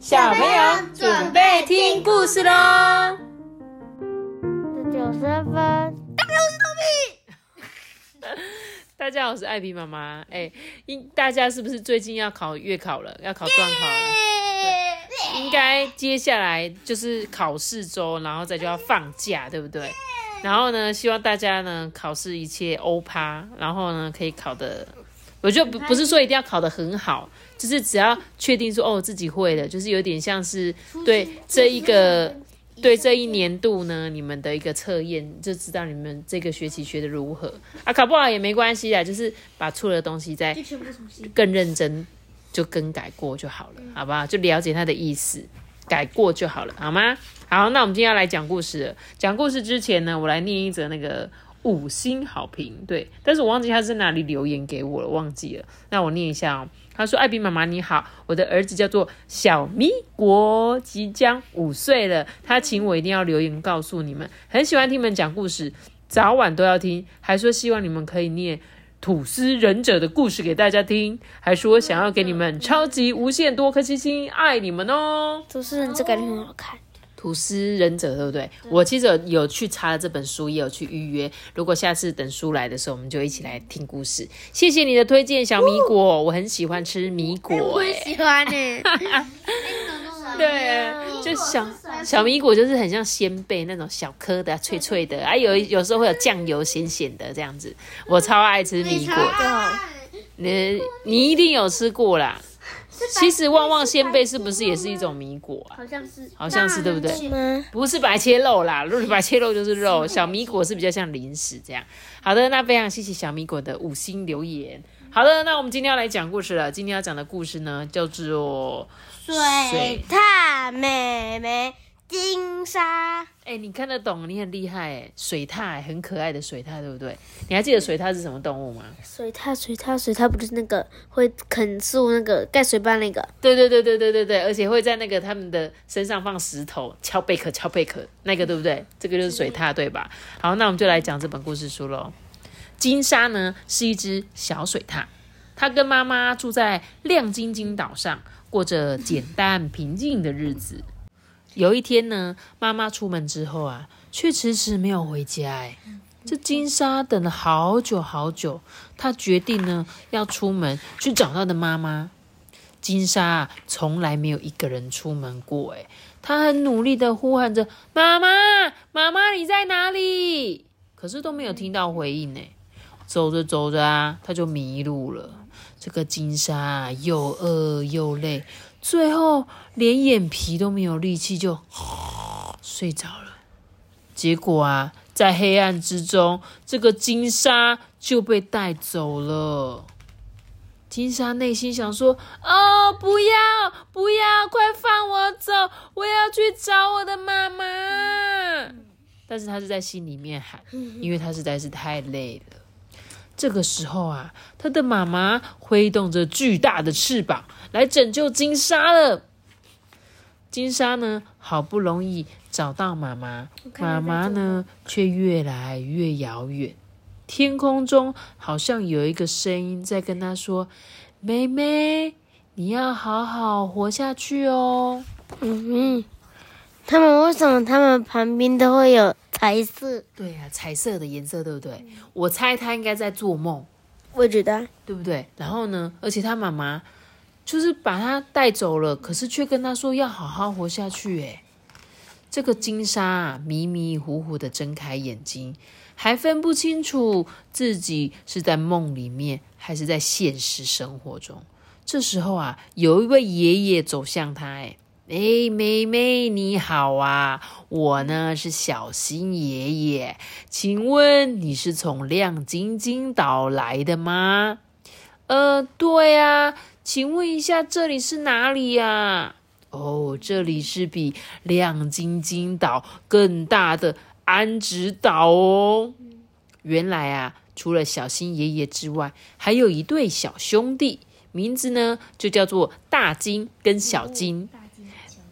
小朋友准备听故事喽。九十分，大家好，我是艾比妈妈。哎，应大家是不是最近要考月考了？要考段考了？对，应该接下来就是考试周，然后再就要放假，对不对？然后呢，希望大家呢考试一切欧趴，然后呢可以考的，我就不不是说一定要考得很好，就是只要确定说哦自己会的，就是有点像是对这一个对这一年度呢你们的一个测验，就知道你们这个学期学的如何啊，考不好也没关系啊，就是把错的东西再。更认真就更改过就好了，好不好？就了解他的意思，改过就好了，好吗？好，那我们今天要来讲故事了。讲故事之前呢，我来念一则那个五星好评，对，但是我忘记他在哪里留言给我了，忘记了。那我念一下哦。他说：“艾比妈妈你好，我的儿子叫做小咪国，即将五岁了。他请我一定要留言告诉你们，很喜欢听你们讲故事，早晚都要听，还说希望你们可以念。”吐司忍者的故事给大家听，还说想要给你们超级无限多颗星星，爱你们哦！吐司忍者感觉很好看。吐司忍者对不对？我其实有有去查了这本书，也有去预约。如果下次等书来的时候，我们就一起来听故事。谢谢你的推荐，小米果，我很喜欢吃米果、我欸，喜欢呢。对，就小小米果就是很像鲜贝那种小颗的、脆脆的，啊有有时候会有酱油咸咸的这样子，我超爱吃米果的。你你一定有吃过啦。其实旺旺仙贝是不是也是一种米果啊？好像是。好像是对不对？不是白切肉啦，如果白切肉就是肉，小米果是比较像零食这样。好的，那非常谢谢小米果的五星留言。好的，那我们今天要来讲故事了。今天要讲的故事呢，叫做水獭妹妹金沙，哎，你看得懂，你很厉害哎，水獭很可爱的水獭，对不对？你还记得水獭是什么动物吗？水獭水獭水獭不就是那个会啃树那个盖水坝那个？对对对对对对对，而且会在那个他们的身上放石头，敲贝壳敲贝壳，那个对不对？这个就是水獭对吧？好，那我们就来讲这本故事书喽。金沙呢是一只小水獭，它跟妈妈住在亮晶晶岛上，过着简单平静的日子。有一天呢，妈妈出门之后啊，却迟迟没有回家。哎，这金沙等了好久好久，她决定呢要出门去找她的妈妈。金沙啊从来没有一个人出门过，哎，她很努力的呼喊着：“妈妈，妈妈，你在哪里？”可是都没有听到回应呢。走着走着啊，她就迷路了。这个金沙啊又饿又累，最后连眼皮都没有力气，就 睡着了。结果啊，在黑暗之中，这个金沙就被带走了。金沙内心想说：“哦，不要，不要，快放我走！我要去找我的妈妈。”但是他是在心里面喊，因为他实在是太累了。这个时候啊，他的妈妈挥动着巨大的翅膀来拯救金沙了。金沙呢，好不容易找到妈妈，妈妈呢却越来越遥远。天空中好像有一个声音在跟他说：“妹妹，你要好好活下去哦。嗯嗯，他们为什么他们旁边都会有彩色？”对呀、彩色的颜色，对不对？我猜他应该在做梦。我觉得对不对？然后呢，而且他妈妈就是把他带走了，可是却跟他说要好好活下去。诶，这个金沙啊，迷迷糊糊的睁开眼睛，还分不清楚自己是在梦里面还是在现实生活中。这时候啊，有一位爷爷走向他，诶哎，妹妹你好啊，我呢是小新爷爷，请问你是从亮晶晶岛来的吗？呃，对啊，请问一下这里是哪里呀、哦，这里是比亮晶晶岛更大的安直岛哦。原来啊，除了小新爷爷之外，还有一对小兄弟，名字呢就叫做大金跟小金。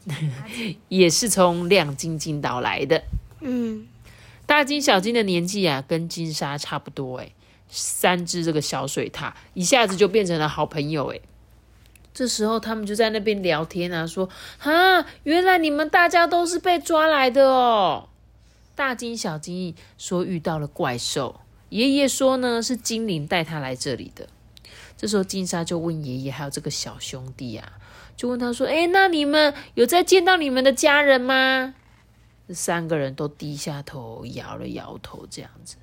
也是从亮晶晶岛来的。嗯，大金、小金的年纪啊，跟金沙差不多诶。三只这个小水獭一下子就变成了好朋友诶。这时候他们就在那边聊天啊，说：“啊，原来你们大家都是被抓来的哦。”大金小金说遇到了怪兽，爷爷说呢是精灵带他来这里的。这时候金沙就问爷爷还有这个小兄弟啊，就问他说：“哎，那你们有在见到你们的家人吗？”三个人都低下头，摇了摇头，这样子。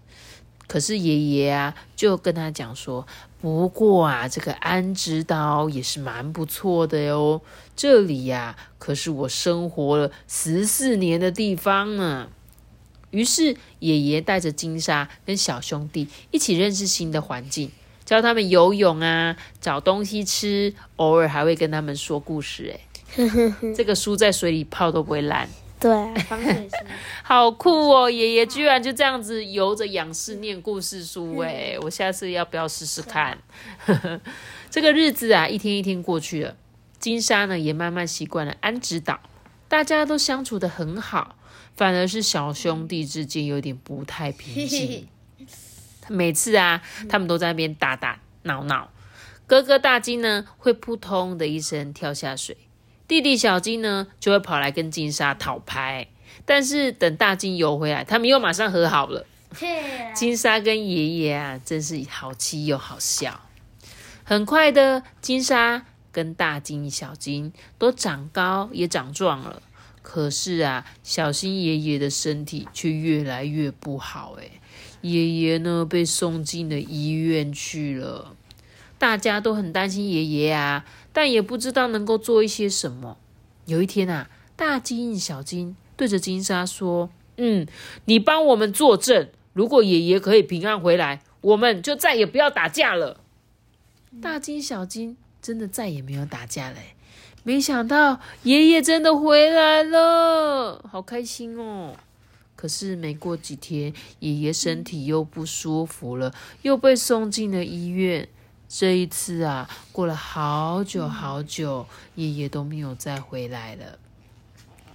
可是爷爷啊，就跟他讲说：“不过啊，这个安之岛也是蛮不错的哟。这里呀，可是我生活了十四年的地方呢。”于是爷爷带着金沙跟小兄弟一起认识新的环境，教他们游泳啊，找东西吃，偶尔还会跟他们说故事。哎，这个书在水里泡都不会烂。对，防水书，好酷哦！爷爷居然就这样子游着仰视念故事书，哎，我下次要不要试试看？这个日子啊，一天一天过去了，金沙呢也慢慢习惯了安置岛，大家都相处的很好，反而是小兄弟之间有点不太平静。每次啊，他们都在那边打打闹闹，哥哥大金呢会扑通的一声跳下水。弟弟小金呢，就会跑来跟金沙讨拍，但是等大金游回来，他们又马上和好了。金沙跟爷爷啊，真是好气又好笑。很快的，金沙跟大金、小金都长高也长壮了，可是啊，小新爷爷的身体却越来越不好。哎，爷爷呢，被送进了医院去了。大家都很担心爷爷啊，但也不知道能够做一些什么。有一天啊，大金、小金对着金沙说：“嗯，你帮我们作证，如果爷爷可以平安回来，我们就再也不要打架了。”大金、小金真的再也没有打架了。没想到爷爷真的回来了，好开心哦！可是没过几天，爷爷身体又不舒服了，又被送进了医院。这一次啊，过了好久好久，爷爷都没有再回来了。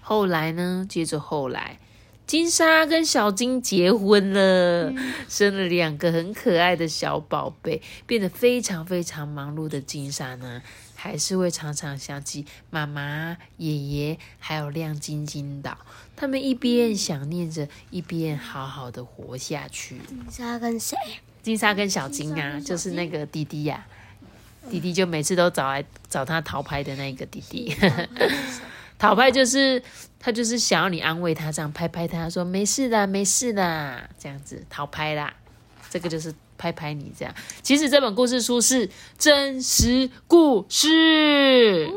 后来呢？接着后来，金莎跟小金结婚了，生了两个很可爱的小宝贝，变得非常非常忙碌的金莎呢，还是会常常想起妈妈、爷爷，还有亮晶晶的。他们一边想念着，一边好好的活下去。金沙跟谁？金沙跟小金啊，就是那个弟弟呀，弟弟就每次都找来找他逃拍的那个弟弟。逃拍就是他就是想要你安慰他，这样拍拍他说没事的，没事的，这样子逃拍啦。这个就是拍拍你这样。其实这本故事书是真实故事，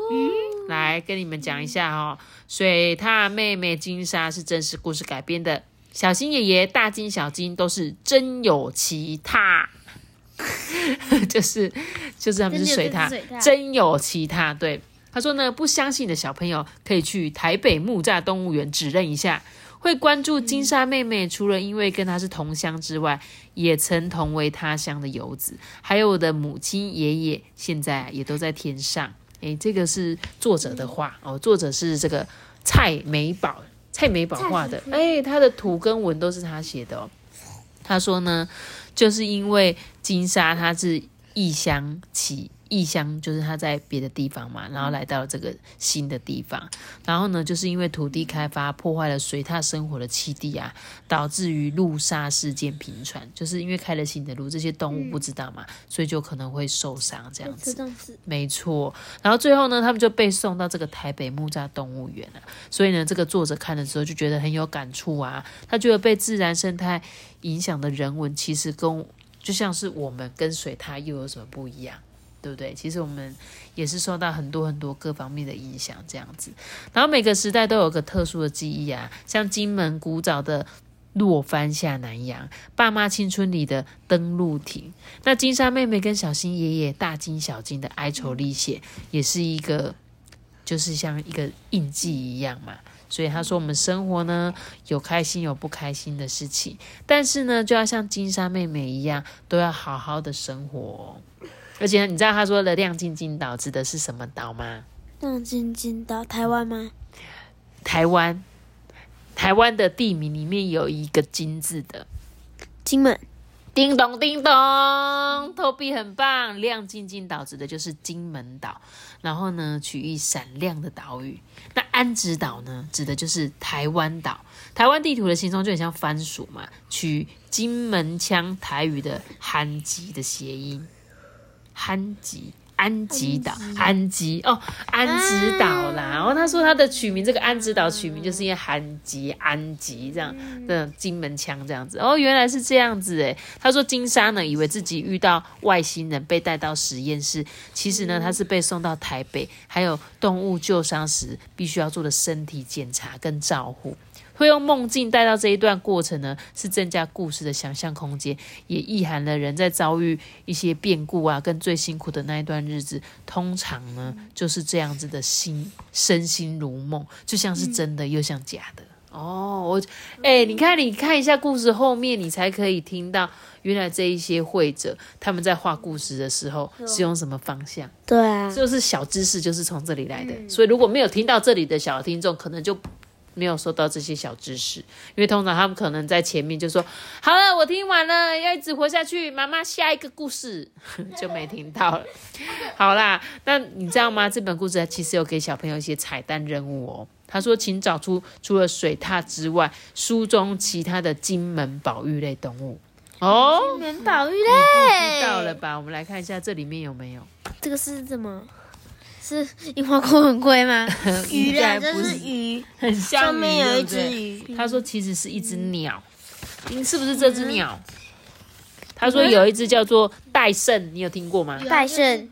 来跟你们讲一下哦。水獭妹妹金莎是真实故事改编的。小新爷爷、大金、小金都是真有其他，就是就是他们是水獭，真有其他。对，他说呢，不相信的小朋友可以去台北木栅动物园指认一下。会关注金沙妹妹，除了因为跟她是同乡之外，也曾同为他乡的游子。还有我的母亲、爷爷，现在也都在天上。诶，这个是作者的话哦，作者是这个蔡美宝。蔡美宝画的，哎，他的图跟文都是他写的哦。他说呢，就是因为金沙她是异乡起。异乡就是他在别的地方嘛，然后来到了这个新的地方，然后呢，就是因为土地开发破坏了水獭生活的栖地啊，导致于路杀事件频传，就是因为开了新的路，这些动物不知道嘛，所以就可能会受伤这样子。没错，然后最后呢，他们就被送到这个台北木栅动物园了。所以呢，这个作者看的时候就觉得很有感触啊，他觉得被自然生态影响的人文，其实跟就像是我们跟水獭又有什么不一样？对不对？其实我们也是受到很多很多各方面的影响，这样子。然后每个时代都有个特殊的记忆啊，像金门古早的落帆下南洋，爸妈青春里的登陆艇，那金沙妹妹跟小新爷爷大惊小惊的哀愁历险，也是一个就是像一个印记一样嘛。所以他说，我们生活呢有开心有不开心的事情，但是呢就要像金沙妹妹一样，都要好好的生活。而且你知道他说的亮晶晶岛指的是什么岛吗？亮晶晶岛，台湾吗？台湾，台湾的地名里面有一个金字的，金门。叮咚叮咚，投币很棒。亮晶晶岛指的就是金门岛，然后呢，取意闪亮的岛屿。那安子岛呢，指的就是台湾岛。台湾地图的形状就很像番薯嘛，取金门腔台语的“憨吉”的谐音，憨吉。安吉岛，安吉哦，安吉岛啦。然后他说他的取名，这个安吉岛取名就是因为韩吉、安吉这样的金门腔这样子。哦，原来是这样子诶。他说金沙呢，以为自己遇到外星人被带到实验室，其实呢他是被送到台北，还有动物救伤时必须要做的身体检查跟照护。会用梦境带到这一段过程呢，是增加故事的想象空间，也意含了人在遭遇一些变故啊，跟最辛苦的那一段日子，通常呢就是这样子的心身心如梦，就像是真的又像假的哦。我哎，你看，你看一下故事后面，你才可以听到原来这一些会者他们在画故事的时候是用什么方向？对啊，就是小知识就是从这里来的。所以如果没有听到这里的小听众，可能就。没有收到这些小知识，因为通常他们可能在前面就说：“好了，我听完了，要一直活下去。”妈妈下一个故事 就没听到了。好啦，那你知道吗？这本故事其实有给小朋友一些彩蛋任务哦。他说：“请找出除了水獭之外，书中其他的金门保育类动物。”哦，金门保育类，知道了吧？我们来看一下这里面有没有。这个是什么？是樱花裤很贵吗？鱼啊，这是鱼，很像上面有一只鱼。他说其实是一只鸟，是不是这只鸟？他说有一只叫做戴胜，你有听过吗？戴胜，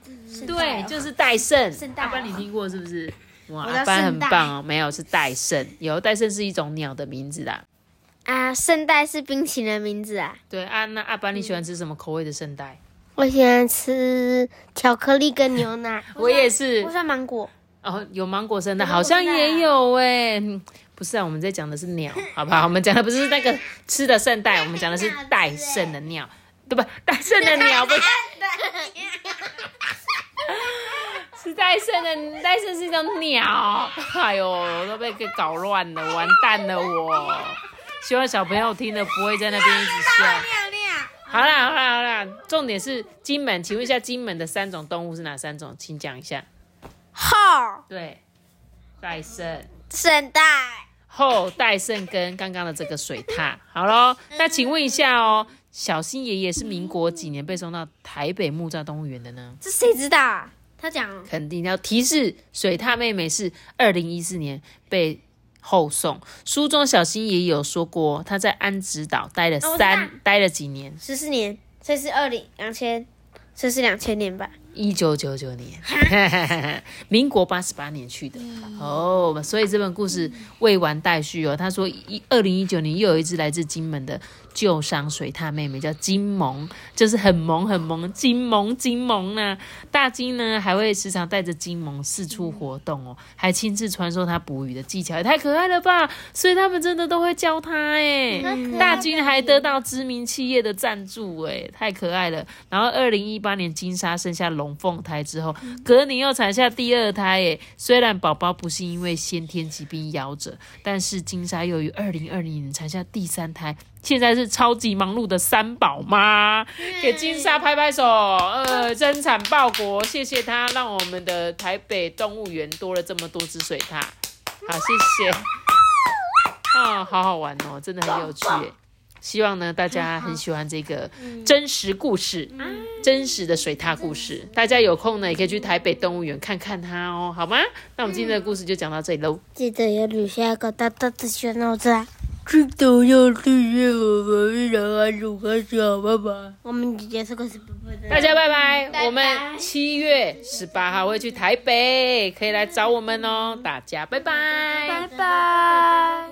对，就是戴胜。阿班，你听过是不是？哇，阿班很棒哦。没有，是戴胜。有戴胜是一种鸟的名字啦。啊，圣代是冰淇淋的名字啊。对啊，那阿班你喜欢吃什么口味的圣代？我喜欢吃巧克力跟牛奶。我也是。我喜欢芒果。哦，有芒果生的，好像也有哎。不是啊，我们在讲的是鸟，好不好？我们讲的不是那个吃的圣代，我们讲的是戴胜的鸟，对不？戴胜的鸟不是？是戴胜的，戴胜是一种鸟。哎呦，都被给搞乱了，完蛋了我。希望小朋友听了不会在那边一直笑。好啦好啦好啦，重点是金门，请问一下金门的三种动物是哪三种？请讲一下。后对，戴胜、圣代、后戴胜跟刚刚的这个水獭。好喽，那请问一下哦，小新爷爷是民国几年被送到台北木栅动物园的呢？这谁知道？他讲肯定要提示，水獭妹妹是二零一四年被。后送。书中小新也有说过，他在安子岛待了三待了几年，十四年，这是二零两千，这是两千年吧。一九九九年，民国八十八年去的哦，所以这本故事未完待续哦。他说一二零一九年又有一只来自金门的旧伤水獭妹妹，叫金萌，就是很萌很萌，金萌金萌呢。大金呢还会时常带着金萌四处活动哦，还亲自传授他捕鱼的技巧，也太可爱了吧！所以他们真的都会教他哎。大金还得到知名企业的赞助哎，太可爱了。然后二零一八年金沙生下龙。龙凤胎之后，隔年又产下第二胎。耶，虽然宝宝不是因为先天疾病夭折，但是金沙又于二零二零年产下第三胎，现在是超级忙碌的三宝妈。给金沙拍拍手，呃，增产报国，谢谢他，让我们的台北动物园多了这么多只水獭。好，谢谢。啊，好好玩哦，真的很有趣。希望呢，大家很喜欢这个真实故事，真实的水獭故事。大家有空呢，也可以去台北动物园看看它哦，好吗？那我们今天的故事就讲到这里喽。记得要留下一个大大的小脑子啊！记得要订阅我们小阿鼠和小爸爸。我们姐姐是个什么？大家拜拜！我们七月十八号会去台北，可以来找我们哦。大家拜拜！拜拜！